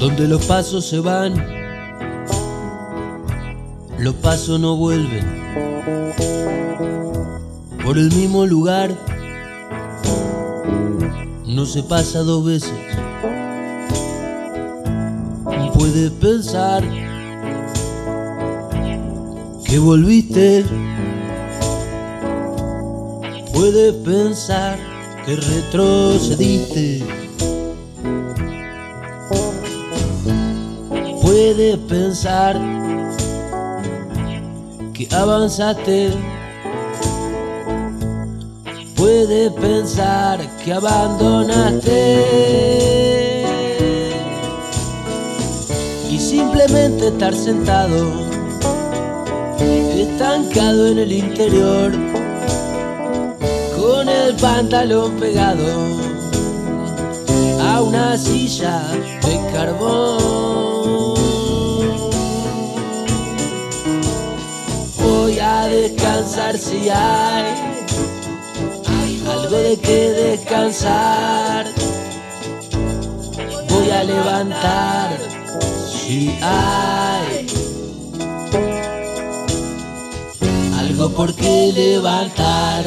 donde los pasos se van, los pasos no vuelven. Por el mismo lugar, no se pasa dos veces. Puedes pensar que volviste. Puedes pensar que retrocediste. Puedes pensar que avanzaste. Puedes pensar que abandonaste. Y simplemente estar sentado, estancado en el interior, con el pantalón pegado a una silla de carbón. Descansar si hay algo de que descansar. Voy a levantar si hay algo por qué levantar.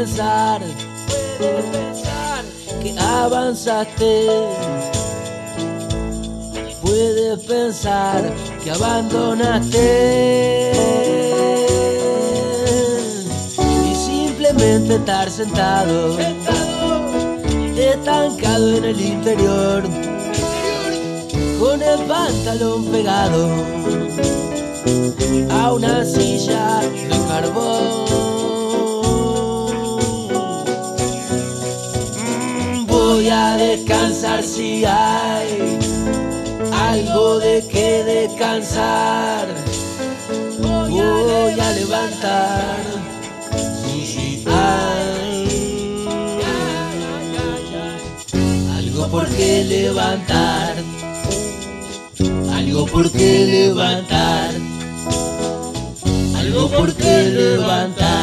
Puedes pensar que avanzaste. Puedes pensar que abandonaste. Y simplemente estar sentado, estancado en el interior, con el pantalón pegado a una silla de carbón. Voy a descansar si hay algo de que descansar. Voy a levantar algo por qué levantar. Algo por qué levantar. Algo por qué levantar.